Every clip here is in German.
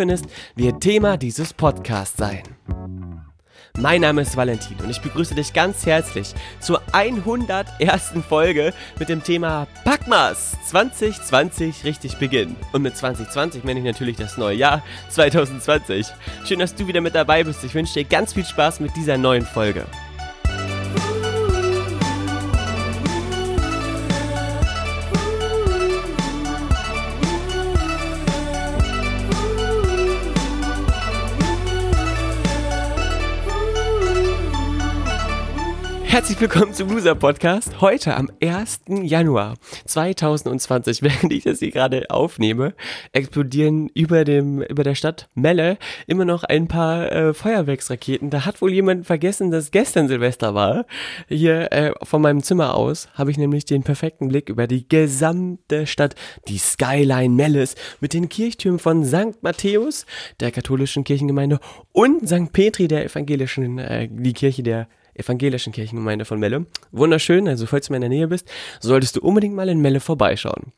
findest, wird Thema dieses Podcasts sein. Mein Name ist Valentin und ich begrüße dich ganz herzlich zur 101. Folge mit dem Thema Packmas 2020 richtig beginnen. Und mit 2020 meine ich natürlich das neue Jahr 2020. Schön, dass du wieder mit dabei bist. Ich wünsche dir ganz viel Spaß mit dieser neuen Folge. Herzlich willkommen zum Loser Podcast. Heute am 1. Januar 2020, während ich das hier gerade aufnehme, explodieren über dem über der Stadt Melle immer noch ein paar äh, Feuerwerksraketen. Da hat wohl jemand vergessen, dass gestern Silvester war. Hier äh, von meinem Zimmer aus habe ich nämlich den perfekten Blick über die gesamte Stadt, die Skyline Melles mit den Kirchtürmen von St. Matthäus, der katholischen Kirchengemeinde und St. Petri, der evangelischen, äh, die Kirche der evangelischen Kirchengemeinde von Melle. Wunderschön, also falls du mal in der Nähe bist, solltest du unbedingt mal in Melle vorbeischauen.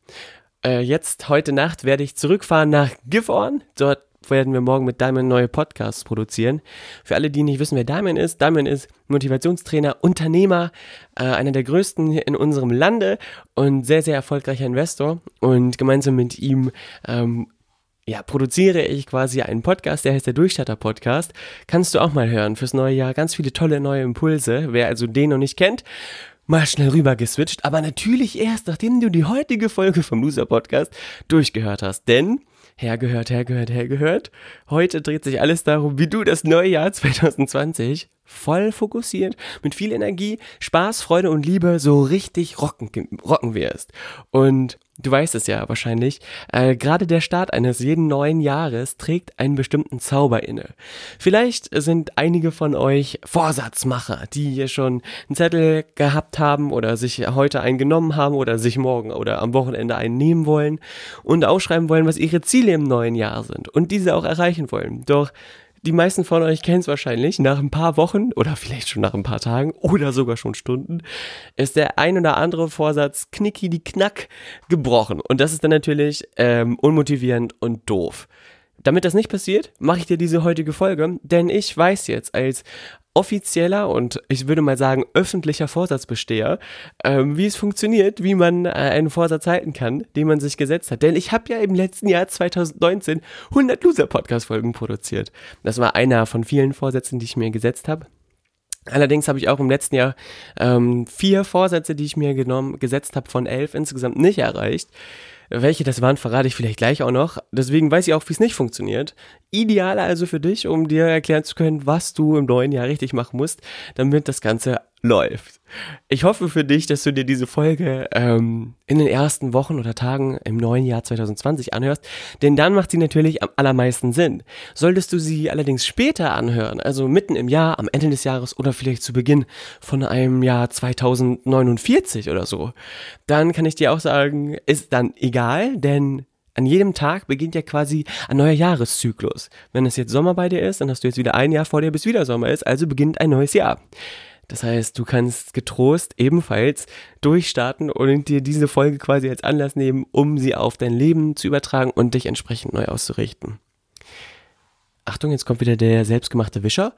Äh, jetzt, heute Nacht, werde ich zurückfahren nach Gifhorn. Dort werden wir morgen mit Damian neue Podcasts produzieren. Für alle, die nicht wissen, wer Damian ist, Damian ist Motivationstrainer, Unternehmer, äh, einer der größten in unserem Lande und sehr, sehr erfolgreicher Investor. Und gemeinsam mit ihm ähm, ja, produziere ich quasi einen Podcast, der heißt der Durchstarter Podcast. Kannst du auch mal hören fürs neue Jahr. Ganz viele tolle neue Impulse. Wer also den noch nicht kennt, mal schnell rüber geswitcht. Aber natürlich erst, nachdem du die heutige Folge vom Loser Podcast durchgehört hast. Denn hergehört, hergehört, hergehört. Heute dreht sich alles darum, wie du das neue Jahr 2020 voll fokussiert, mit viel Energie, Spaß, Freude und Liebe so richtig rocken, rocken wirst. Und du weißt es ja wahrscheinlich, äh, gerade der Start eines jeden neuen Jahres trägt einen bestimmten Zauber inne. Vielleicht sind einige von euch Vorsatzmacher, die hier schon einen Zettel gehabt haben oder sich heute einen genommen haben oder sich morgen oder am Wochenende einen nehmen wollen und aufschreiben wollen, was ihre Ziele im neuen Jahr sind und diese auch erreichen wollen. Doch die meisten von euch kennen es wahrscheinlich. Nach ein paar Wochen oder vielleicht schon nach ein paar Tagen oder sogar schon Stunden ist der ein oder andere Vorsatz knicki die Knack gebrochen. Und das ist dann natürlich ähm, unmotivierend und doof. Damit das nicht passiert, mache ich dir diese heutige Folge, denn ich weiß jetzt als offizieller und ich würde mal sagen öffentlicher Vorsatzbesteher, ähm, wie es funktioniert, wie man äh, einen Vorsatz halten kann, den man sich gesetzt hat. Denn ich habe ja im letzten Jahr 2019 100 Loser-Podcast-Folgen produziert. Das war einer von vielen Vorsätzen, die ich mir gesetzt habe. Allerdings habe ich auch im letzten Jahr ähm, vier Vorsätze, die ich mir genommen, gesetzt habe, von elf insgesamt nicht erreicht. Welche das waren, verrate ich vielleicht gleich auch noch. Deswegen weiß ich auch, wie es nicht funktioniert. Ideal also für dich, um dir erklären zu können, was du im neuen Jahr richtig machen musst, damit das Ganze läuft. Ich hoffe für dich, dass du dir diese Folge ähm, in den ersten Wochen oder Tagen im neuen Jahr 2020 anhörst, denn dann macht sie natürlich am allermeisten Sinn. Solltest du sie allerdings später anhören, also mitten im Jahr, am Ende des Jahres oder vielleicht zu Beginn von einem Jahr 2049 oder so, dann kann ich dir auch sagen, ist dann egal, denn an jedem Tag beginnt ja quasi ein neuer Jahreszyklus. Wenn es jetzt Sommer bei dir ist, dann hast du jetzt wieder ein Jahr vor dir, bis wieder Sommer ist, also beginnt ein neues Jahr. Das heißt, du kannst getrost ebenfalls durchstarten und dir diese Folge quasi als Anlass nehmen, um sie auf dein Leben zu übertragen und dich entsprechend neu auszurichten. Achtung, jetzt kommt wieder der selbstgemachte Wischer.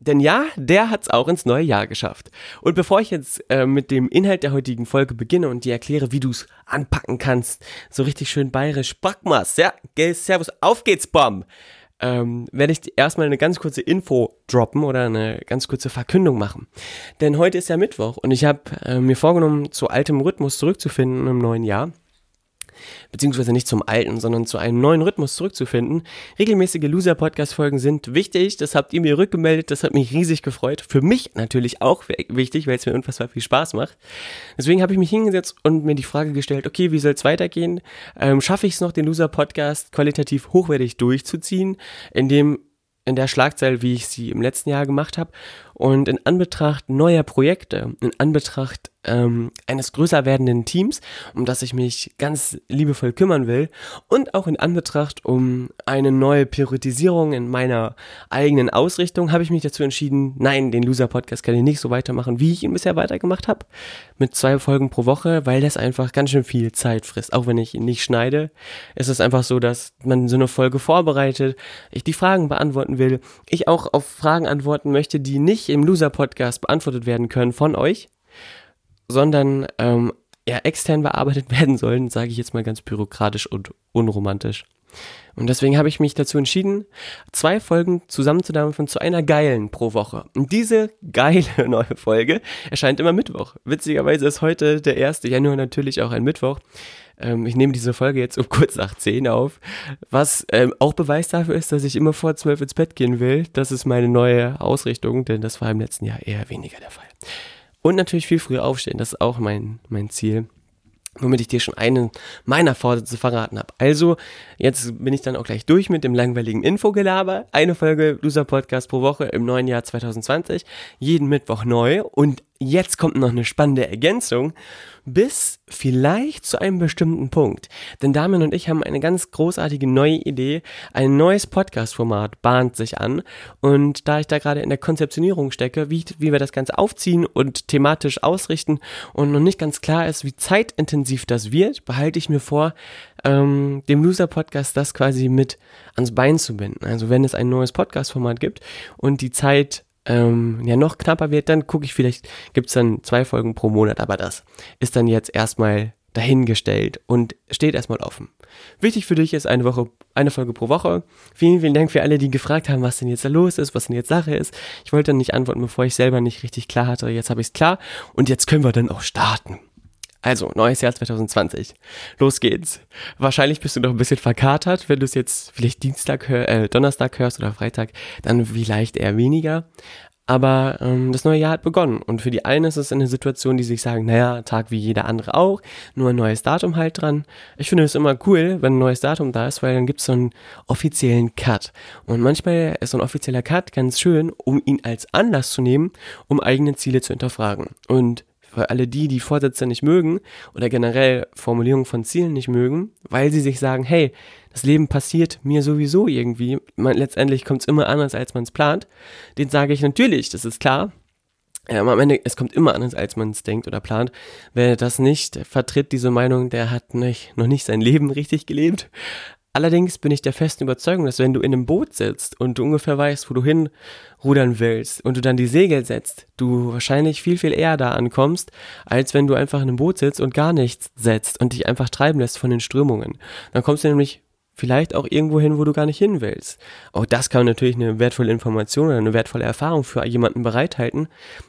Denn ja, der hat's auch ins neue Jahr geschafft. Und bevor ich jetzt äh, mit dem Inhalt der heutigen Folge beginne und dir erkläre, wie du's anpacken kannst, so richtig schön bayerisch, Backmas, ja, servus, auf geht's, Bom! ähm, werde ich erstmal eine ganz kurze Info droppen oder eine ganz kurze Verkündung machen. Denn heute ist ja Mittwoch und ich habe äh, mir vorgenommen, zu altem Rhythmus zurückzufinden im neuen Jahr. Beziehungsweise nicht zum alten, sondern zu einem neuen Rhythmus zurückzufinden. Regelmäßige Loser-Podcast-Folgen sind wichtig, das habt ihr mir rückgemeldet, das hat mich riesig gefreut. Für mich natürlich auch wichtig, weil es mir unfassbar viel Spaß macht. Deswegen habe ich mich hingesetzt und mir die Frage gestellt, okay, wie soll es weitergehen? Ähm, Schaffe ich es noch, den Loser-Podcast qualitativ hochwertig durchzuziehen, indem in der Schlagzeile, wie ich sie im letzten Jahr gemacht habe. Und in Anbetracht neuer Projekte, in Anbetracht ähm, eines größer werdenden Teams, um das ich mich ganz liebevoll kümmern will, und auch in Anbetracht um eine neue Priorisierung in meiner eigenen Ausrichtung, habe ich mich dazu entschieden, nein, den Loser-Podcast kann ich nicht so weitermachen, wie ich ihn bisher weitergemacht habe, mit zwei Folgen pro Woche, weil das einfach ganz schön viel Zeit frisst. Auch wenn ich ihn nicht schneide, ist es einfach so, dass man so eine Folge vorbereitet, ich die Fragen beantworten will, ich auch auf Fragen antworten möchte, die nicht im Loser-Podcast beantwortet werden können von euch, sondern ähm, ja, extern bearbeitet werden sollen, sage ich jetzt mal ganz bürokratisch und unromantisch. Und deswegen habe ich mich dazu entschieden, zwei Folgen zusammenzudampfen zu einer geilen pro Woche. Und diese geile neue Folge erscheint immer Mittwoch. Witzigerweise ist heute der 1. Januar natürlich auch ein Mittwoch. Ähm, ich nehme diese Folge jetzt um kurz nach 10 auf, was ähm, auch Beweis dafür ist, dass ich immer vor 12 ins Bett gehen will. Das ist meine neue Ausrichtung, denn das war im letzten Jahr eher weniger der Fall. Und natürlich viel früher aufstehen, das ist auch mein, mein Ziel womit ich dir schon einen meiner Vorsätze verraten habe. Also, jetzt bin ich dann auch gleich durch mit dem langweiligen Infogelaber. Eine Folge Loser Podcast pro Woche im neuen Jahr 2020, jeden Mittwoch neu und Jetzt kommt noch eine spannende Ergänzung, bis vielleicht zu einem bestimmten Punkt. Denn Damian und ich haben eine ganz großartige neue Idee. Ein neues Podcast-Format bahnt sich an. Und da ich da gerade in der Konzeptionierung stecke, wie, wie wir das Ganze aufziehen und thematisch ausrichten und noch nicht ganz klar ist, wie zeitintensiv das wird, behalte ich mir vor, ähm, dem Loser-Podcast das quasi mit ans Bein zu binden. Also wenn es ein neues Podcast-Format gibt und die Zeit ähm, ja noch knapper wird, dann gucke ich vielleicht, gibt es dann zwei Folgen pro Monat, aber das ist dann jetzt erstmal dahingestellt und steht erstmal offen. Wichtig für dich ist eine Woche, eine Folge pro Woche. Vielen, vielen Dank für alle, die gefragt haben, was denn jetzt da los ist, was denn jetzt Sache ist. Ich wollte dann nicht antworten, bevor ich selber nicht richtig klar hatte. Jetzt habe ich es klar und jetzt können wir dann auch starten. Also, neues Jahr 2020. Los geht's. Wahrscheinlich bist du noch ein bisschen verkatert, wenn du es jetzt vielleicht Dienstag, hör, äh, Donnerstag hörst oder Freitag, dann vielleicht eher weniger. Aber ähm, das neue Jahr hat begonnen und für die einen ist es eine Situation, die sich sagen, naja, Tag wie jeder andere auch, nur ein neues Datum halt dran. Ich finde es immer cool, wenn ein neues Datum da ist, weil dann gibt es so einen offiziellen Cut. Und manchmal ist so ein offizieller Cut ganz schön, um ihn als Anlass zu nehmen, um eigene Ziele zu hinterfragen. Und für alle die, die Vorsätze nicht mögen oder generell Formulierungen von Zielen nicht mögen, weil sie sich sagen, hey, das Leben passiert mir sowieso irgendwie, man, letztendlich kommt es immer anders, als man es plant, den sage ich natürlich, das ist klar. Ähm, am Ende, es kommt immer anders, als man es denkt oder plant. Wer das nicht vertritt, diese Meinung, der hat nicht, noch nicht sein Leben richtig gelebt. Allerdings bin ich der festen Überzeugung, dass wenn du in einem Boot sitzt und du ungefähr weißt, wo du hinrudern willst und du dann die Segel setzt, du wahrscheinlich viel, viel eher da ankommst, als wenn du einfach in einem Boot sitzt und gar nichts setzt und dich einfach treiben lässt von den Strömungen. Dann kommst du nämlich vielleicht auch irgendwo hin, wo du gar nicht hin willst. Auch das kann natürlich eine wertvolle Information oder eine wertvolle Erfahrung für jemanden bereithalten.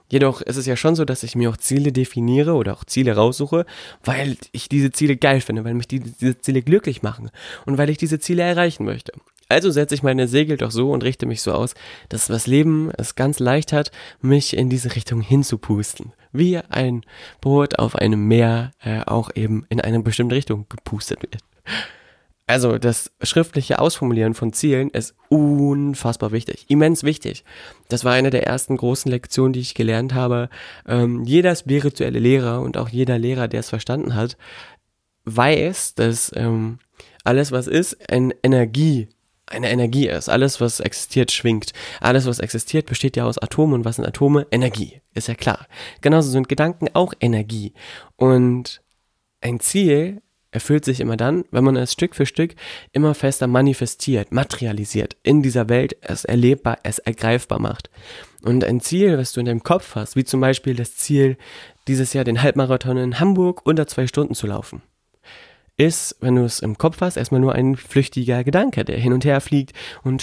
Jedoch ist es ja schon so, dass ich mir auch Ziele definiere oder auch Ziele raussuche, weil ich diese Ziele geil finde, weil mich die, diese Ziele glücklich machen und weil ich diese Ziele erreichen möchte. Also setze ich meine Segel doch so und richte mich so aus, dass das Leben es ganz leicht hat, mich in diese Richtung hinzupusten. Wie ein Boot auf einem Meer äh, auch eben in eine bestimmte Richtung gepustet wird. Also das schriftliche Ausformulieren von Zielen ist unfassbar wichtig, immens wichtig. Das war eine der ersten großen Lektionen, die ich gelernt habe. Ähm, jeder spirituelle Lehrer und auch jeder Lehrer, der es verstanden hat, weiß, dass ähm, alles, was ist, eine Energie, eine Energie ist. Alles, was existiert, schwingt. Alles, was existiert, besteht ja aus Atomen und was sind Atome? Energie, ist ja klar. Genauso sind Gedanken auch Energie. Und ein Ziel erfüllt sich immer dann, wenn man es Stück für Stück immer fester manifestiert, materialisiert, in dieser Welt es erlebbar, es ergreifbar macht. Und ein Ziel, was du in deinem Kopf hast, wie zum Beispiel das Ziel, dieses Jahr den Halbmarathon in Hamburg unter zwei Stunden zu laufen, ist, wenn du es im Kopf hast, erstmal nur ein flüchtiger Gedanke, der hin und her fliegt und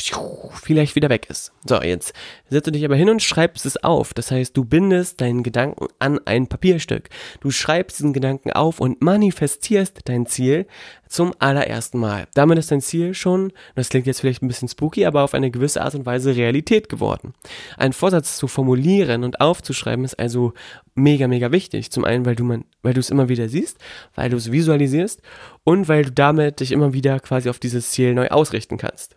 vielleicht wieder weg ist. So, jetzt setzt du dich aber hin und schreibst es auf. Das heißt, du bindest deinen Gedanken an ein Papierstück. Du schreibst diesen Gedanken auf und manifestierst dein Ziel zum allerersten Mal. Damit ist dein Ziel schon, das klingt jetzt vielleicht ein bisschen spooky, aber auf eine gewisse Art und Weise Realität geworden. Ein Vorsatz zu formulieren und aufzuschreiben ist also mega, mega wichtig. Zum einen, weil du man, weil du es immer wieder siehst, weil du es visualisierst und weil du damit dich immer wieder quasi auf dieses Ziel neu ausrichten kannst.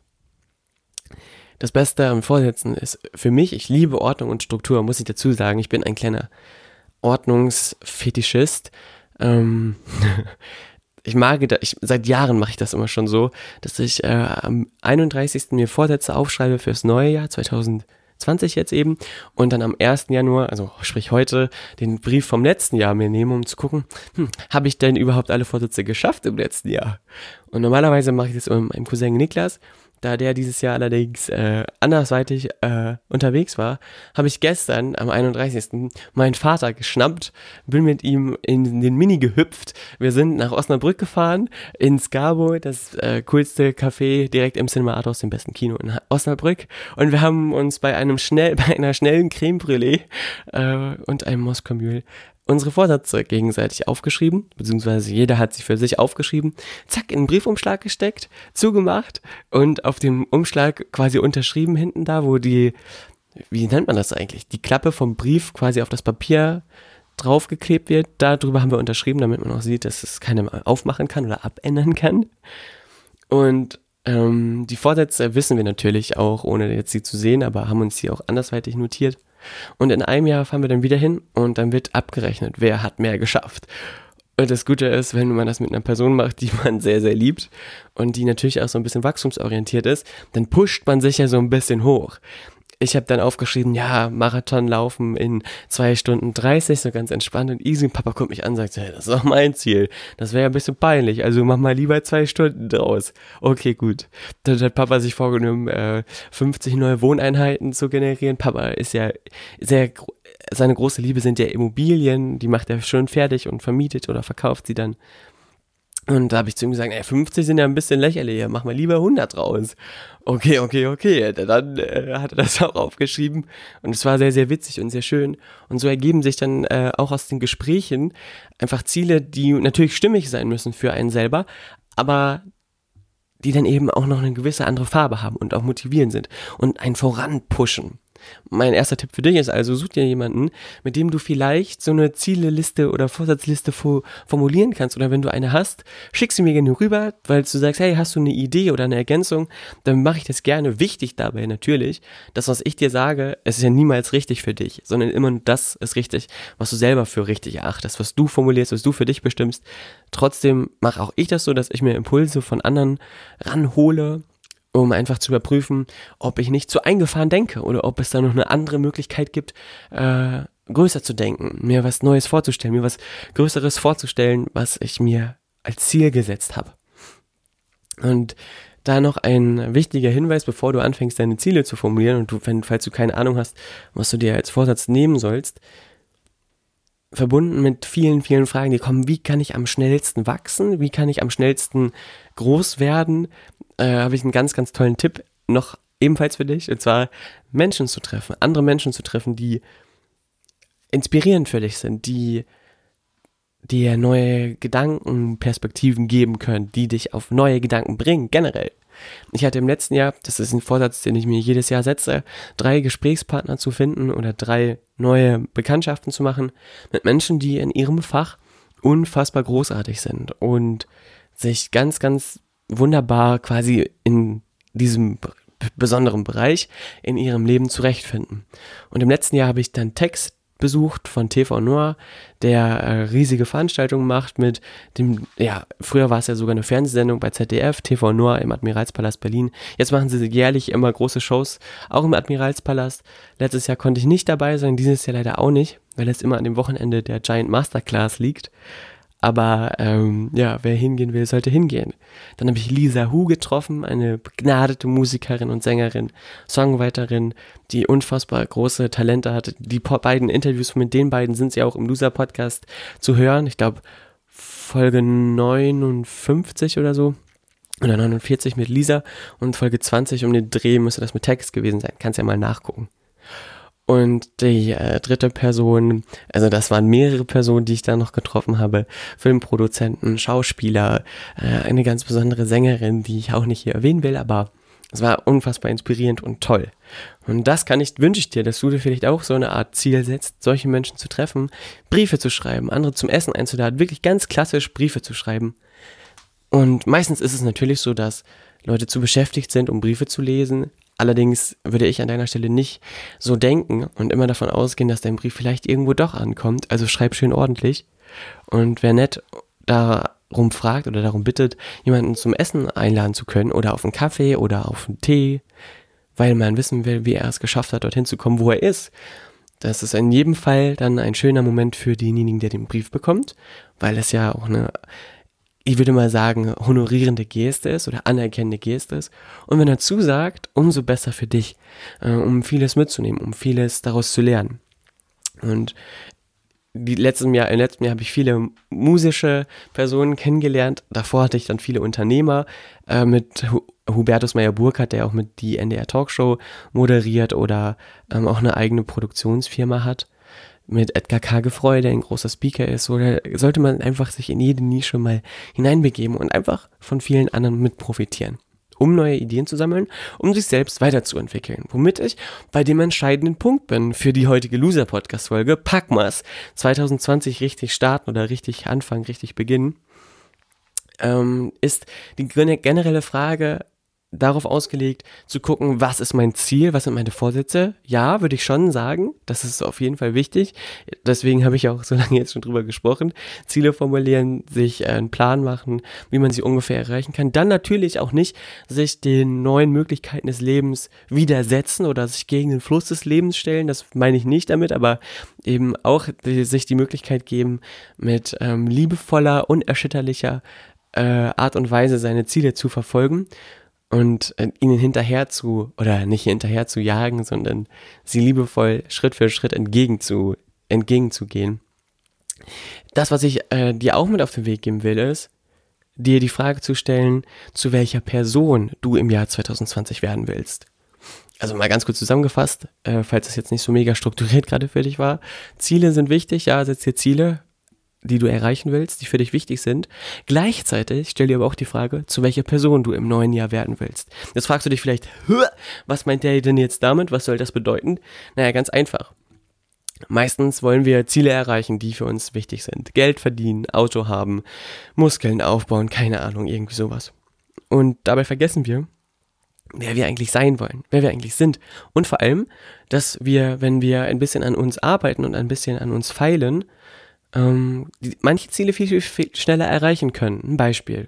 Das Beste am Vorsätzen ist für mich, ich liebe Ordnung und Struktur, muss ich dazu sagen. Ich bin ein kleiner Ordnungsfetischist. Ähm, ich mag, ich, seit Jahren mache ich das immer schon so, dass ich äh, am 31. mir Vorsätze aufschreibe fürs neue Jahr 2020 jetzt eben und dann am 1. Januar, also sprich heute, den Brief vom letzten Jahr mir nehme, um zu gucken, hm, habe ich denn überhaupt alle Vorsätze geschafft im letzten Jahr? Und normalerweise mache ich das immer mit meinem Cousin Niklas da der dieses Jahr allerdings äh, andersweitig äh, unterwegs war, habe ich gestern am 31. meinen Vater geschnappt, bin mit ihm in den Mini gehüpft. Wir sind nach Osnabrück gefahren, ins Gabo, das äh, coolste Café direkt im Cinema Art aus dem besten Kino in Osnabrück. Und wir haben uns bei einem schnell, bei einer schnellen Creme Brûlée äh, und einem Moskau-Mühl unsere Vorsätze gegenseitig aufgeschrieben, beziehungsweise jeder hat sie für sich aufgeschrieben, zack, in einen Briefumschlag gesteckt, zugemacht und auf dem Umschlag quasi unterschrieben hinten da, wo die, wie nennt man das eigentlich, die Klappe vom Brief quasi auf das Papier draufgeklebt wird. Darüber haben wir unterschrieben, damit man auch sieht, dass es keiner aufmachen kann oder abändern kann. Und ähm, die Vorsätze wissen wir natürlich auch, ohne jetzt sie zu sehen, aber haben uns sie auch andersweitig notiert. Und in einem Jahr fahren wir dann wieder hin und dann wird abgerechnet, wer hat mehr geschafft. Und das Gute ist, wenn man das mit einer Person macht, die man sehr, sehr liebt und die natürlich auch so ein bisschen wachstumsorientiert ist, dann pusht man sich ja so ein bisschen hoch ich habe dann aufgeschrieben, ja, Marathon laufen in zwei Stunden 30, so ganz entspannt und easy. Und Papa guckt mich an und sagt, hey, das ist auch mein Ziel. Das wäre ja ein bisschen peinlich, also mach mal lieber zwei Stunden draus. Okay, gut. Dann hat Papa sich vorgenommen, äh, 50 neue Wohneinheiten zu generieren. Papa ist ja sehr, seine große Liebe sind ja Immobilien, die macht er schön fertig und vermietet oder verkauft sie dann. Und da habe ich zu ihm gesagt, ey, 50 sind ja ein bisschen lächerlich, mach mal lieber 100 raus. Okay, okay, okay. Dann äh, hat er das auch aufgeschrieben und es war sehr, sehr witzig und sehr schön. Und so ergeben sich dann äh, auch aus den Gesprächen einfach Ziele, die natürlich stimmig sein müssen für einen selber, aber die dann eben auch noch eine gewisse andere Farbe haben und auch motivierend sind und einen voranpushen. Mein erster Tipp für dich ist also, such dir jemanden, mit dem du vielleicht so eine Zieleliste oder Vorsatzliste formulieren kannst. Oder wenn du eine hast, schick sie mir gerne rüber, weil du sagst, hey, hast du eine Idee oder eine Ergänzung, dann mache ich das gerne. Wichtig dabei natürlich, das, was ich dir sage, es ist ja niemals richtig für dich, sondern immer das ist richtig, was du selber für richtig erachtest, was du formulierst, was du für dich bestimmst. Trotzdem mache auch ich das so, dass ich mir Impulse von anderen ranhole um einfach zu überprüfen, ob ich nicht zu eingefahren denke oder ob es da noch eine andere Möglichkeit gibt, äh, größer zu denken, mir was Neues vorzustellen, mir was Größeres vorzustellen, was ich mir als Ziel gesetzt habe. Und da noch ein wichtiger Hinweis, bevor du anfängst, deine Ziele zu formulieren und du, wenn, falls du keine Ahnung hast, was du dir als Vorsatz nehmen sollst, verbunden mit vielen, vielen Fragen, die kommen, wie kann ich am schnellsten wachsen, wie kann ich am schnellsten groß werden, äh, habe ich einen ganz, ganz tollen Tipp noch ebenfalls für dich, und zwar Menschen zu treffen, andere Menschen zu treffen, die inspirierend für dich sind, die dir neue Gedankenperspektiven geben können, die dich auf neue Gedanken bringen, generell. Ich hatte im letzten Jahr, das ist ein Vorsatz, den ich mir jedes Jahr setze, drei Gesprächspartner zu finden oder drei neue Bekanntschaften zu machen mit Menschen, die in ihrem Fach unfassbar großartig sind und sich ganz, ganz wunderbar quasi in diesem besonderen Bereich in ihrem Leben zurechtfinden. Und im letzten Jahr habe ich dann Text besucht von TV Noir, der äh, riesige Veranstaltungen macht mit dem, ja, früher war es ja sogar eine Fernsehsendung bei ZDF, TV Noir im Admiralspalast Berlin. Jetzt machen sie jährlich immer große Shows, auch im Admiralspalast. Letztes Jahr konnte ich nicht dabei sein, dieses Jahr leider auch nicht, weil es immer an dem Wochenende der Giant Masterclass liegt. Aber ähm, ja, wer hingehen will, sollte hingehen. Dann habe ich Lisa Hu getroffen, eine begnadete Musikerin und Sängerin, Songwriterin, die unfassbar große Talente hatte. Die beiden Interviews mit den beiden sind sie auch im Loser-Podcast zu hören. Ich glaube, Folge 59 oder so. Oder 49 mit Lisa und Folge 20 um den Dreh müsste das mit Text gewesen sein. Kannst ja mal nachgucken. Und die äh, dritte Person, also das waren mehrere Personen, die ich da noch getroffen habe. Filmproduzenten, Schauspieler, äh, eine ganz besondere Sängerin, die ich auch nicht hier erwähnen will, aber es war unfassbar inspirierend und toll. Und das kann ich, wünsche ich dir, dass du dir vielleicht auch so eine Art Ziel setzt, solche Menschen zu treffen, Briefe zu schreiben, andere zum Essen einzuladen, wirklich ganz klassisch Briefe zu schreiben. Und meistens ist es natürlich so, dass Leute zu beschäftigt sind, um Briefe zu lesen, Allerdings würde ich an deiner Stelle nicht so denken und immer davon ausgehen, dass dein Brief vielleicht irgendwo doch ankommt. Also schreib schön ordentlich. Und wer nett darum fragt oder darum bittet, jemanden zum Essen einladen zu können oder auf einen Kaffee oder auf einen Tee, weil man wissen will, wie er es geschafft hat, dorthin zu kommen, wo er ist. Das ist in jedem Fall dann ein schöner Moment für denjenigen, der den Brief bekommt, weil es ja auch eine ich würde mal sagen, honorierende Geste ist oder anerkennende Geste ist. Und wenn er zusagt, umso besser für dich, äh, um vieles mitzunehmen, um vieles daraus zu lernen. Und die letzten Jahr, im letzten Jahr habe ich viele musische Personen kennengelernt. Davor hatte ich dann viele Unternehmer äh, mit Hubertus Meyer-Burkhardt, der auch mit die NDR Talkshow moderiert oder ähm, auch eine eigene Produktionsfirma hat mit Edgar K. Gefreu, der ein großer Speaker ist, oder sollte man einfach sich in jede Nische mal hineinbegeben und einfach von vielen anderen mit profitieren, um neue Ideen zu sammeln, um sich selbst weiterzuentwickeln. Womit ich bei dem entscheidenden Punkt bin für die heutige Loser-Podcast-Folge, Packmas 2020 richtig starten oder richtig anfangen, richtig beginnen, ähm, ist die generelle Frage, darauf ausgelegt, zu gucken, was ist mein Ziel, was sind meine Vorsätze. Ja, würde ich schon sagen, das ist auf jeden Fall wichtig. Deswegen habe ich auch so lange jetzt schon drüber gesprochen. Ziele formulieren, sich äh, einen Plan machen, wie man sie ungefähr erreichen kann. Dann natürlich auch nicht sich den neuen Möglichkeiten des Lebens widersetzen oder sich gegen den Fluss des Lebens stellen. Das meine ich nicht damit, aber eben auch die, sich die Möglichkeit geben, mit ähm, liebevoller, unerschütterlicher äh, Art und Weise seine Ziele zu verfolgen und äh, ihnen hinterher zu, oder nicht hinterher zu jagen, sondern sie liebevoll Schritt für Schritt entgegen zu, entgegenzugehen. Das, was ich äh, dir auch mit auf den Weg geben will, ist, dir die Frage zu stellen, zu welcher Person du im Jahr 2020 werden willst. Also mal ganz kurz zusammengefasst, äh, falls es jetzt nicht so mega strukturiert gerade für dich war. Ziele sind wichtig, ja, setz dir Ziele, die du erreichen willst, die für dich wichtig sind. Gleichzeitig stell dir aber auch die Frage, zu welcher Person du im neuen Jahr werden willst. Jetzt fragst du dich vielleicht, was meint der denn jetzt damit? Was soll das bedeuten? Naja, ganz einfach. Meistens wollen wir Ziele erreichen, die für uns wichtig sind. Geld verdienen, Auto haben, Muskeln aufbauen, keine Ahnung, irgendwie sowas. Und dabei vergessen wir, wer wir eigentlich sein wollen, wer wir eigentlich sind. Und vor allem, dass wir, wenn wir ein bisschen an uns arbeiten und ein bisschen an uns feilen, ähm, manche Ziele viel, viel, viel schneller erreichen können. Ein Beispiel.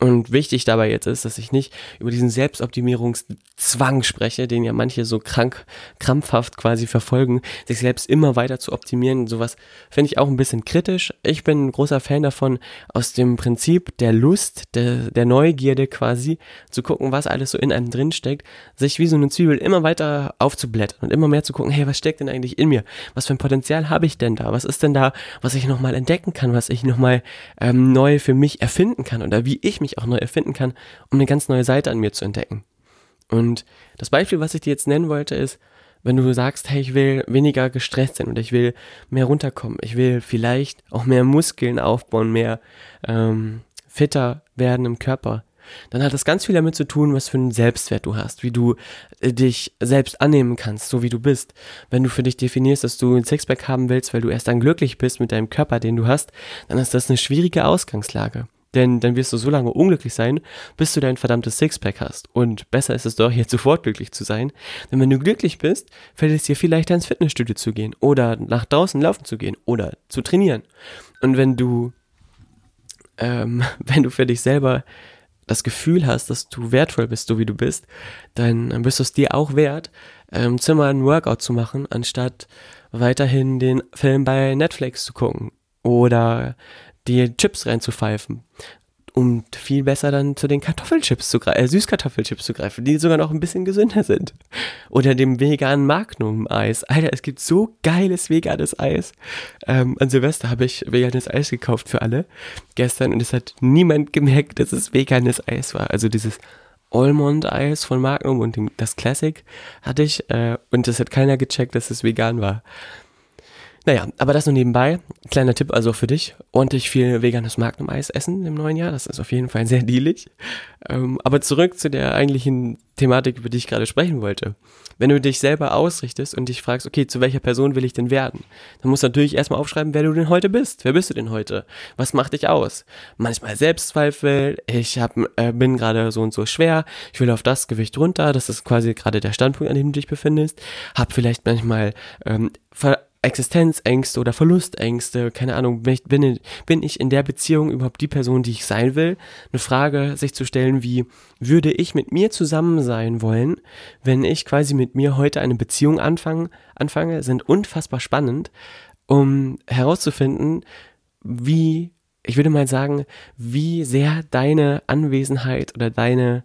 Und wichtig dabei jetzt ist, dass ich nicht über diesen Selbstoptimierungszwang spreche, den ja manche so krank, krampfhaft quasi verfolgen, sich selbst immer weiter zu optimieren. Sowas finde ich auch ein bisschen kritisch. Ich bin ein großer Fan davon, aus dem Prinzip der Lust, der, der Neugierde quasi, zu gucken, was alles so in einem drin steckt, sich wie so eine Zwiebel immer weiter aufzublättern und immer mehr zu gucken, hey, was steckt denn eigentlich in mir? Was für ein Potenzial habe ich denn da? Was ist denn da, was ich nochmal entdecken kann, was ich nochmal ähm, neu für mich erfinden kann oder wie ich mich mich auch neu erfinden kann, um eine ganz neue Seite an mir zu entdecken. Und das Beispiel, was ich dir jetzt nennen wollte, ist, wenn du sagst, hey, ich will weniger gestresst sein oder ich will mehr runterkommen, ich will vielleicht auch mehr Muskeln aufbauen, mehr ähm, fitter werden im Körper, dann hat das ganz viel damit zu tun, was für einen Selbstwert du hast, wie du äh, dich selbst annehmen kannst, so wie du bist. Wenn du für dich definierst, dass du ein Sixpack haben willst, weil du erst dann glücklich bist mit deinem Körper, den du hast, dann ist das eine schwierige Ausgangslage. Denn dann wirst du so lange unglücklich sein, bis du dein verdammtes Sixpack hast. Und besser ist es doch, jetzt sofort glücklich zu sein. Denn wenn du glücklich bist, fällt es dir viel leichter ins Fitnessstudio zu gehen oder nach draußen laufen zu gehen oder zu trainieren. Und wenn du, ähm, wenn du für dich selber das Gefühl hast, dass du wertvoll bist, so wie du bist, dann, bist du es dir auch wert, im Zimmer ein Workout zu machen, anstatt weiterhin den Film bei Netflix zu gucken oder dir Chips reinzupfeifen und viel besser dann zu den Kartoffelchips zu greifen, äh, Süßkartoffelchips zu greifen, die sogar noch ein bisschen gesünder sind. Oder dem veganen Magnum-Eis. Alter, es gibt so geiles veganes Eis. Ähm, an Silvester habe ich veganes Eis gekauft für alle gestern und es hat niemand gemerkt, dass es veganes Eis war. Also dieses Almond-Eis von Magnum und das Classic hatte ich äh, und es hat keiner gecheckt, dass es vegan war. Naja, aber das nur nebenbei. Kleiner Tipp also für dich. Ordentlich viel veganes Magnum-Eis essen im neuen Jahr. Das ist auf jeden Fall sehr dealig. Ähm, aber zurück zu der eigentlichen Thematik, über die ich gerade sprechen wollte. Wenn du dich selber ausrichtest und dich fragst, okay, zu welcher Person will ich denn werden? Dann musst du natürlich erstmal aufschreiben, wer du denn heute bist. Wer bist du denn heute? Was macht dich aus? Manchmal Selbstzweifel. Ich hab, äh, bin gerade so und so schwer. Ich will auf das Gewicht runter. Das ist quasi gerade der Standpunkt, an dem du dich befindest. Hab vielleicht manchmal ähm, Existenzängste oder Verlustängste, keine Ahnung, bin ich, bin, ich in der Beziehung überhaupt die Person, die ich sein will? Eine Frage sich zu stellen wie, würde ich mit mir zusammen sein wollen, wenn ich quasi mit mir heute eine Beziehung anfange, anfange, sind unfassbar spannend, um herauszufinden, wie, ich würde mal sagen, wie sehr deine Anwesenheit oder deine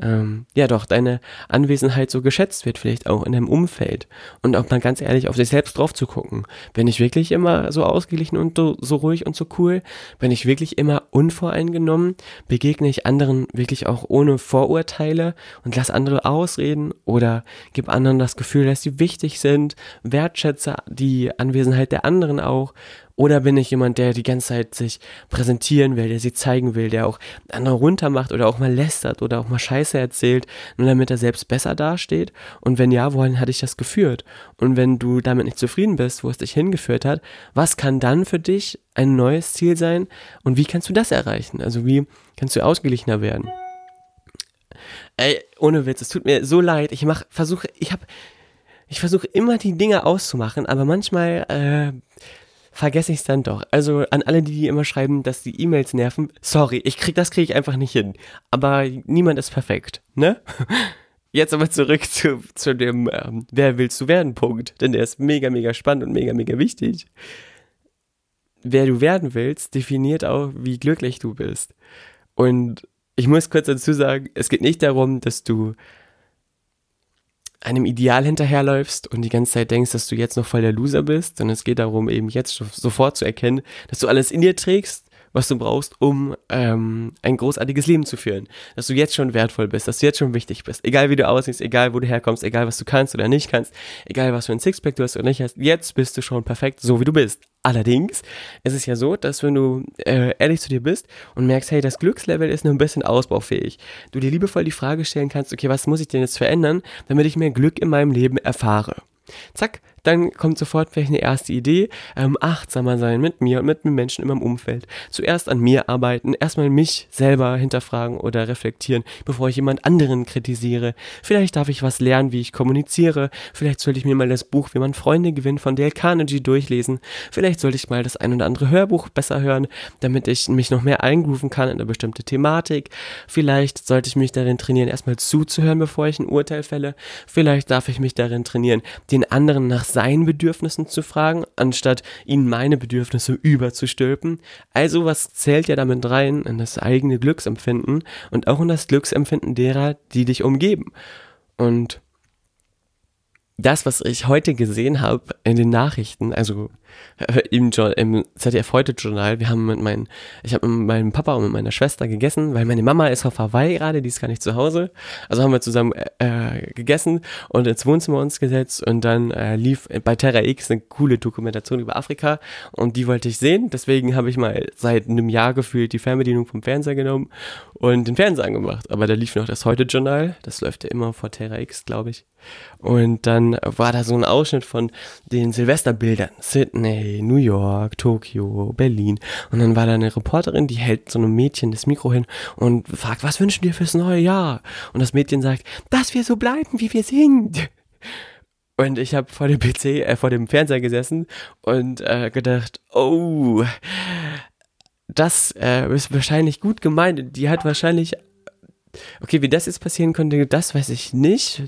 ähm, ja doch, deine Anwesenheit so geschätzt wird, vielleicht auch in deinem Umfeld. Und auch mal ganz ehrlich auf sich selbst drauf zu gucken. Bin ich wirklich immer so ausgeglichen und so, so ruhig und so cool? Bin ich wirklich immer unvoreingenommen? Begegne ich anderen wirklich auch ohne Vorurteile und lass andere ausreden? Oder gib anderen das Gefühl, dass sie wichtig sind? Wertschätze die Anwesenheit der anderen auch? Oder bin ich jemand, der die ganze Zeit sich präsentieren will, der sie zeigen will, der auch andere runtermacht oder auch mal lästert oder auch mal Scheiße erzählt, nur damit er selbst besser dasteht? Und wenn ja, wohin hat dich das geführt? Und wenn du damit nicht zufrieden bist, wo es dich hingeführt hat, was kann dann für dich ein neues Ziel sein? Und wie kannst du das erreichen? Also wie kannst du ausgeglichener werden? Ey, ohne Witz, es tut mir so leid. Ich mach, versuche, ich habe, ich versuche immer die Dinge auszumachen, aber manchmal äh, vergesse ich es dann doch. Also an alle, die, immer schreiben, dass die E-Mails nerven, sorry, ich krieg das kriege ich einfach nicht hin. Aber niemand ist perfekt, ne? Jetzt aber zurück zu, zu dem ähm, Wer willst du werden Punkt, denn der ist mega, mega spannend und mega, mega wichtig. Wer du werden willst, definiert auch, wie glücklich du bist. Und ich muss kurz dazu sagen, es geht nicht darum, dass du einem Ideal hinterherläufst und die ganze Zeit denkst, dass du jetzt noch voll der Loser bist, sondern es geht darum, eben jetzt sofort zu erkennen, dass du alles in dir trägst, was du brauchst, um ähm, ein großartiges Leben zu führen. Dass du jetzt schon wertvoll bist, dass du jetzt schon wichtig bist. Egal wie du aussiehst, egal wo du herkommst, egal was du kannst oder nicht kannst, egal was für ein Sixpack du hast oder nicht hast, jetzt bist du schon perfekt, so wie du bist. Allerdings ist es ja so, dass wenn du äh, ehrlich zu dir bist und merkst, hey, das Glückslevel ist nur ein bisschen ausbaufähig, du dir liebevoll die Frage stellen kannst, okay, was muss ich denn jetzt verändern, damit ich mehr Glück in meinem Leben erfahre? Zack, dann kommt sofort vielleicht eine erste Idee, ähm, achtsamer sein mit mir und mit den Menschen in meinem Umfeld. Zuerst an mir arbeiten, erstmal mich selber hinterfragen oder reflektieren, bevor ich jemand anderen kritisiere. Vielleicht darf ich was lernen, wie ich kommuniziere. Vielleicht sollte ich mir mal das Buch Wie man Freunde gewinnt von Dale Carnegie durchlesen. Vielleicht sollte ich mal das ein oder andere Hörbuch besser hören, damit ich mich noch mehr eingrooven kann in eine bestimmte Thematik. Vielleicht sollte ich mich darin trainieren, erstmal zuzuhören, bevor ich ein Urteil fälle. Vielleicht darf ich mich darin trainieren, den anderen nach seinen Bedürfnissen zu fragen, anstatt ihnen meine Bedürfnisse überzustülpen. Also was zählt ja damit rein in das eigene Glücksempfinden und auch in das Glücksempfinden derer, die dich umgeben. Und das, was ich heute gesehen habe in den Nachrichten, also äh, im, im ZDF Heute Journal, wir haben mit meinen, ich habe mit meinem Papa und mit meiner Schwester gegessen, weil meine Mama ist auf Hawaii gerade, die ist gar nicht zu Hause. Also haben wir zusammen äh, gegessen und ins Wohnzimmer uns gesetzt und dann äh, lief bei Terra X eine coole Dokumentation über Afrika und die wollte ich sehen. Deswegen habe ich mal seit einem Jahr gefühlt die Fernbedienung vom Fernseher genommen und den Fernseher angemacht. Aber da lief noch das Heute Journal, das läuft ja immer vor Terra X, glaube ich. Und dann war da so ein Ausschnitt von den Silvesterbildern. Sydney, New York, Tokio, Berlin. Und dann war da eine Reporterin, die hält so einem Mädchen das Mikro hin und fragt, was wünschen wir fürs neue Jahr? Und das Mädchen sagt, dass wir so bleiben, wie wir sind. Und ich habe vor dem PC, äh, vor dem Fernseher gesessen und äh, gedacht, oh, das äh, ist wahrscheinlich gut gemeint. Die hat wahrscheinlich Okay, wie das jetzt passieren konnte, das weiß ich nicht,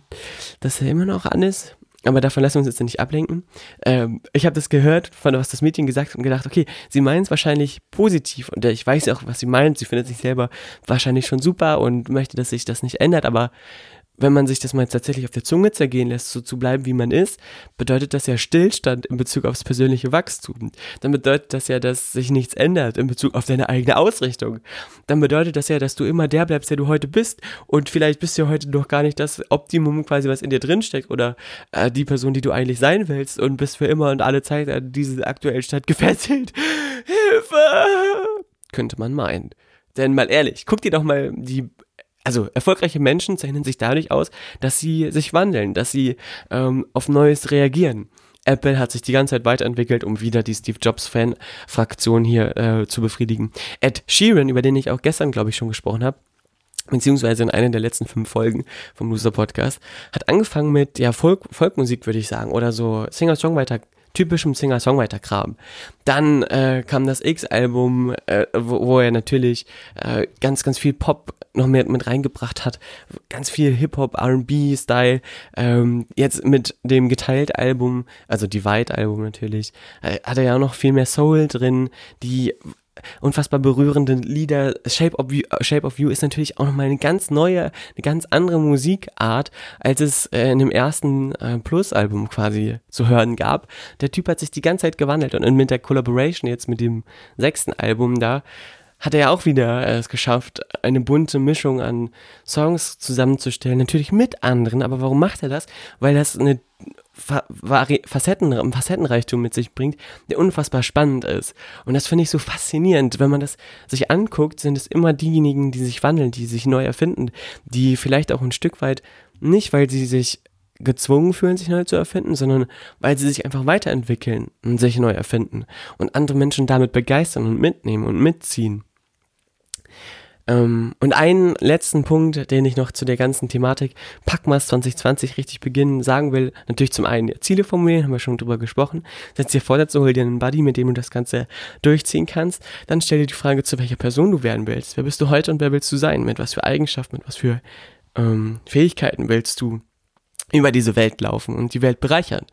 dass er immer noch an ist. aber davon lassen wir uns jetzt nicht ablenken. Ähm, ich habe das gehört, von was das Mädchen gesagt hat und gedacht, okay, sie meint es wahrscheinlich positiv und ich weiß ja auch, was sie meint. Sie findet sich selber wahrscheinlich schon super und möchte, dass sich das nicht ändert, aber wenn man sich das mal tatsächlich auf der Zunge zergehen lässt, so zu bleiben, wie man ist, bedeutet das ja Stillstand in Bezug aufs persönliche Wachstum. Dann bedeutet das ja, dass sich nichts ändert in Bezug auf deine eigene Ausrichtung. Dann bedeutet das ja, dass du immer der bleibst, der du heute bist. Und vielleicht bist du ja heute noch gar nicht das Optimum quasi, was in dir drinsteckt oder äh, die Person, die du eigentlich sein willst und bist für immer und alle Zeit an diese aktuelle Stadt gefesselt. Hilfe! Könnte man meinen. Denn mal ehrlich, guck dir doch mal die also erfolgreiche Menschen zeichnen sich dadurch aus, dass sie sich wandeln, dass sie ähm, auf Neues reagieren. Apple hat sich die ganze Zeit weiterentwickelt, um wieder die Steve Jobs-Fan-Fraktion hier äh, zu befriedigen. Ed Sheeran, über den ich auch gestern, glaube ich, schon gesprochen habe, beziehungsweise in einer der letzten fünf Folgen vom Loser Podcast, hat angefangen mit ja Folk, Folkmusik, würde ich sagen, oder so Singer-Songwriter typischem Singer-Songwriter-Kram. Dann äh, kam das X-Album, äh, wo, wo, er natürlich äh, ganz, ganz viel Pop noch mehr mit reingebracht hat. Ganz viel Hip-Hop, RB-Style. Ähm, jetzt mit dem Geteilt-Album, also Divide-Album natürlich, äh, hat er ja auch noch viel mehr Soul drin, die unfassbar berührenden Lieder. Shape of, You, Shape of You ist natürlich auch nochmal eine ganz neue, eine ganz andere Musikart, als es äh, in dem ersten äh, Plus-Album quasi zu hören gab. Der Typ hat sich die ganze Zeit gewandelt und mit der Collaboration jetzt mit dem sechsten Album da hat er ja auch wieder äh, es geschafft, eine bunte Mischung an Songs zusammenzustellen. Natürlich mit anderen, aber warum macht er das? Weil das eine Facetten, Facettenreichtum mit sich bringt, der unfassbar spannend ist. Und das finde ich so faszinierend. Wenn man das sich anguckt, sind es immer diejenigen, die sich wandeln, die sich neu erfinden, die vielleicht auch ein Stück weit nicht, weil sie sich gezwungen fühlen, sich neu zu erfinden, sondern weil sie sich einfach weiterentwickeln und sich neu erfinden und andere Menschen damit begeistern und mitnehmen und mitziehen. Ähm, und einen letzten Punkt, den ich noch zu der ganzen Thematik Packmas 2020 richtig beginnen sagen will, natürlich zum einen Ziele formulieren, haben wir schon drüber gesprochen. Setz dir Vorsätze, hol dir einen Buddy, mit dem du das Ganze durchziehen kannst. Dann stell dir die Frage, zu welcher Person du werden willst. Wer bist du heute und wer willst du sein? Mit was für Eigenschaften, mit was für ähm, Fähigkeiten willst du über diese Welt laufen und die Welt bereichern.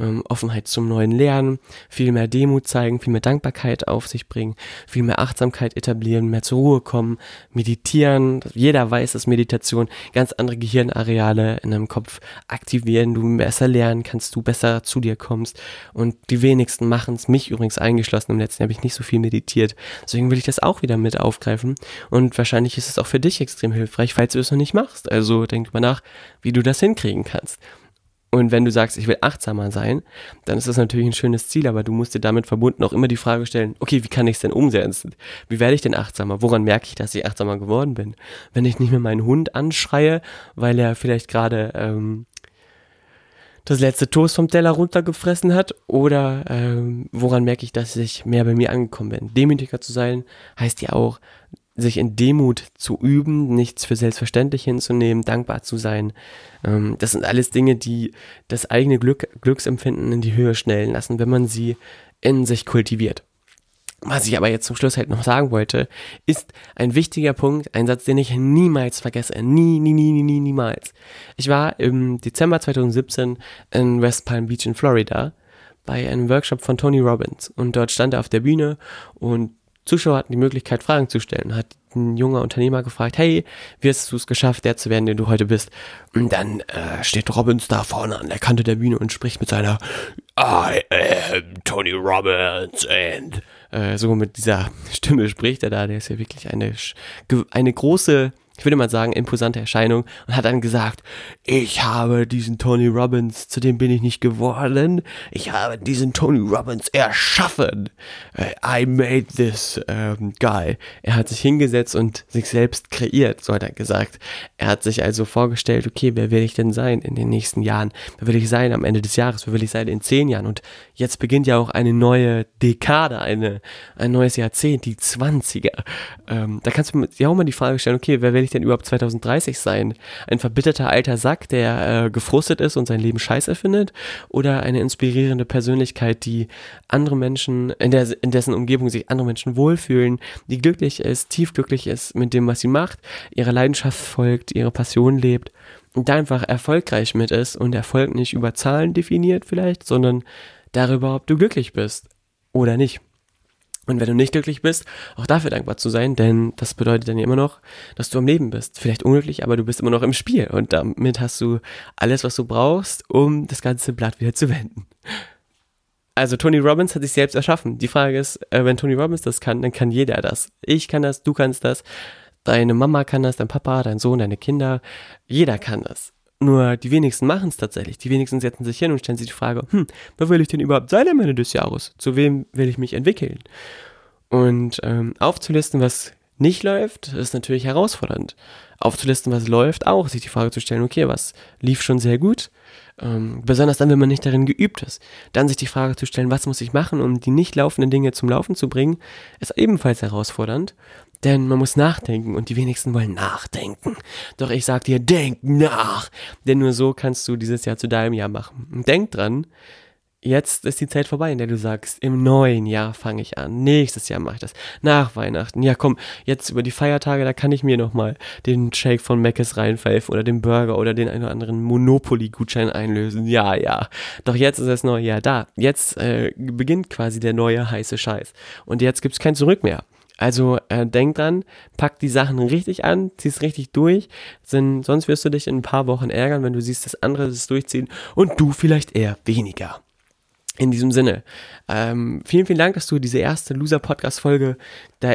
Ähm, Offenheit zum neuen Lernen, viel mehr Demut zeigen, viel mehr Dankbarkeit auf sich bringen, viel mehr Achtsamkeit etablieren, mehr zur Ruhe kommen, meditieren. Jeder weiß, dass Meditation ganz andere Gehirnareale in deinem Kopf aktivieren, du besser lernen kannst, du besser zu dir kommst. Und die wenigsten machen es, mich übrigens eingeschlossen. Im letzten Jahr habe ich nicht so viel meditiert. Deswegen will ich das auch wieder mit aufgreifen. Und wahrscheinlich ist es auch für dich extrem hilfreich, falls du es noch nicht machst. Also denk mal nach, wie du das hinkriegen kannst kannst. Und wenn du sagst, ich will achtsamer sein, dann ist das natürlich ein schönes Ziel, aber du musst dir damit verbunden auch immer die Frage stellen, okay, wie kann ich es denn umsetzen? Wie werde ich denn achtsamer? Woran merke ich, dass ich achtsamer geworden bin? Wenn ich nicht mehr meinen Hund anschreie, weil er vielleicht gerade ähm, das letzte Toast vom Teller runtergefressen hat oder ähm, woran merke ich, dass ich mehr bei mir angekommen bin? Demütiger zu sein heißt ja auch, sich in Demut zu üben, nichts für selbstverständlich hinzunehmen, dankbar zu sein. Ähm, das sind alles Dinge, die das eigene Glück, Glücksempfinden in die Höhe schnellen lassen, wenn man sie in sich kultiviert. Was ich aber jetzt zum Schluss halt noch sagen wollte, ist ein wichtiger Punkt, ein Satz, den ich niemals vergesse. Nie, nie, nie, nie, nie, niemals. Ich war im Dezember 2017 in West Palm Beach in Florida bei einem Workshop von Tony Robbins und dort stand er auf der Bühne und Zuschauer hatten die Möglichkeit, Fragen zu stellen. Hat ein junger Unternehmer gefragt, hey, wie hast du es geschafft, der zu werden, der du heute bist? Und dann äh, steht Robbins da vorne an der Kante der Bühne und spricht mit seiner I am Tony Robbins and äh, so mit dieser Stimme spricht er da. Der ist ja wirklich eine, eine große ich würde mal sagen, imposante Erscheinung und hat dann gesagt, ich habe diesen Tony Robbins, zu dem bin ich nicht geworden, ich habe diesen Tony Robbins erschaffen. Äh, I made this um, guy. Er hat sich hingesetzt und sich selbst kreiert, so hat er gesagt. Er hat sich also vorgestellt, okay, wer will ich denn sein in den nächsten Jahren? Wer will ich sein am Ende des Jahres? Wer will ich sein in zehn Jahren? Und jetzt beginnt ja auch eine neue Dekade, eine, ein neues Jahrzehnt, die 20er. Ähm, da kannst du dir auch mal die Frage stellen, okay, wer will ich denn überhaupt 2030 sein? Ein verbitterter alter Sack, der äh, gefrustet ist und sein Leben scheiße findet? Oder eine inspirierende Persönlichkeit, die andere Menschen, in, der, in dessen Umgebung sich andere Menschen wohlfühlen, die glücklich ist, tief glücklich ist mit dem, was sie macht, ihrer Leidenschaft folgt, ihre Passion lebt und da einfach erfolgreich mit ist und Erfolg nicht über Zahlen definiert vielleicht, sondern darüber, ob du glücklich bist oder nicht. Und wenn du nicht glücklich bist, auch dafür dankbar zu sein, denn das bedeutet dann immer noch, dass du am Leben bist. Vielleicht unglücklich, aber du bist immer noch im Spiel und damit hast du alles, was du brauchst, um das ganze Blatt wieder zu wenden. Also Tony Robbins hat sich selbst erschaffen. Die Frage ist, äh, wenn Tony Robbins das kann, dann kann jeder das. Ich kann das, du kannst das, deine Mama kann das, dein Papa, dein Sohn, deine Kinder, jeder kann das. Nur die wenigsten machen es tatsächlich. Die wenigsten setzen sich hin und stellen sich die Frage, hm, wer will ich denn überhaupt sein am Ende des Jahres? Zu wem will ich mich entwickeln? Und ähm, aufzulisten, was nicht läuft, ist natürlich herausfordernd. Aufzulisten, was läuft, auch sich die Frage zu stellen, okay, was lief schon sehr gut? Ähm, besonders dann, wenn man nicht darin geübt ist. Dann sich die Frage zu stellen, was muss ich machen, um die nicht laufenden Dinge zum Laufen zu bringen, ist ebenfalls herausfordernd. Denn man muss nachdenken und die wenigsten wollen nachdenken. Doch ich sag dir, denk nach. Denn nur so kannst du dieses Jahr zu deinem Jahr machen. Und denk dran, jetzt ist die Zeit vorbei, in der du sagst, im neuen Jahr fange ich an, nächstes Jahr mache ich das, nach Weihnachten, ja komm, jetzt über die Feiertage, da kann ich mir nochmal den Shake von Mc's reinpfeifen oder den Burger oder den einen oder anderen Monopoly-Gutschein einlösen, ja, ja, doch jetzt ist das neue Jahr da, jetzt äh, beginnt quasi der neue heiße Scheiß und jetzt gibt's kein Zurück mehr. Also äh, denk dran, pack die Sachen richtig an, zieh's richtig durch, denn sonst wirst du dich in ein paar Wochen ärgern, wenn du siehst, dass andere das durchziehen und du vielleicht eher weniger. In diesem Sinne, ähm, vielen, vielen Dank, dass du diese erste Loser-Podcast-Folge,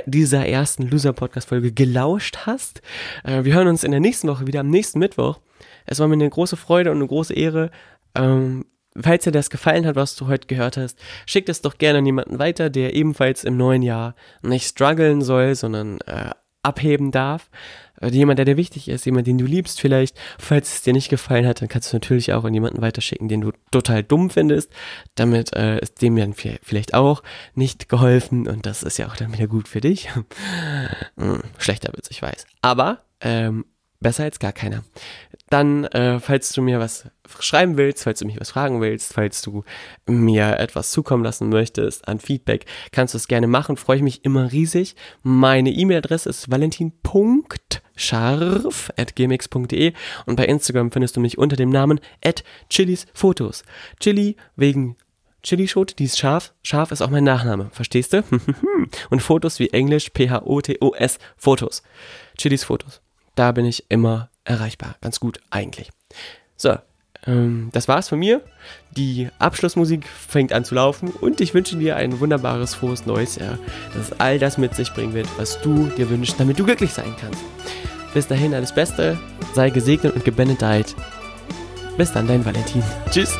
dieser ersten Loser-Podcast-Folge gelauscht hast. Äh, wir hören uns in der nächsten Woche wieder, am nächsten Mittwoch. Es war mir eine große Freude und eine große Ehre. Ähm, falls dir das gefallen hat, was du heute gehört hast, schick es doch gerne an jemanden weiter, der ebenfalls im neuen Jahr nicht strugglen soll, sondern äh, abheben darf. Äh, jemand, der dir wichtig ist, jemand, den du liebst vielleicht. Falls es dir nicht gefallen hat, dann kannst du natürlich auch an jemanden weiterschicken, den du total dumm findest. Damit äh, ist dem dann vielleicht auch nicht geholfen und das ist ja auch dann wieder gut für dich. hm, schlechter Witz, ich weiß. Aber ähm, besser als gar keiner. Dann, äh, falls du mir was schreiben willst, falls du mich was fragen willst, falls du mir etwas zukommen lassen möchtest an Feedback, kannst du es gerne machen. Freue ich mich immer riesig. Meine E-Mail-Adresse ist valentin.scharf.gmx.de und bei Instagram findest du mich unter dem Namen at chilisfotos. Chili wegen Chili Shot, die ist scharf. Scharf ist auch mein Nachname, verstehst du? und Fotos wie Englisch, P-H-O-T-O-S, Fotos. Chilis Fotos da bin ich immer erreichbar. Ganz gut eigentlich. So, ähm, das war's von mir. Die Abschlussmusik fängt an zu laufen und ich wünsche dir ein wunderbares, frohes neues Jahr, das all das mit sich bringen wird, was du dir wünschst, damit du glücklich sein kannst. Bis dahin alles Beste, sei gesegnet und gebenedeit. Bis dann, dein Valentin. Tschüss.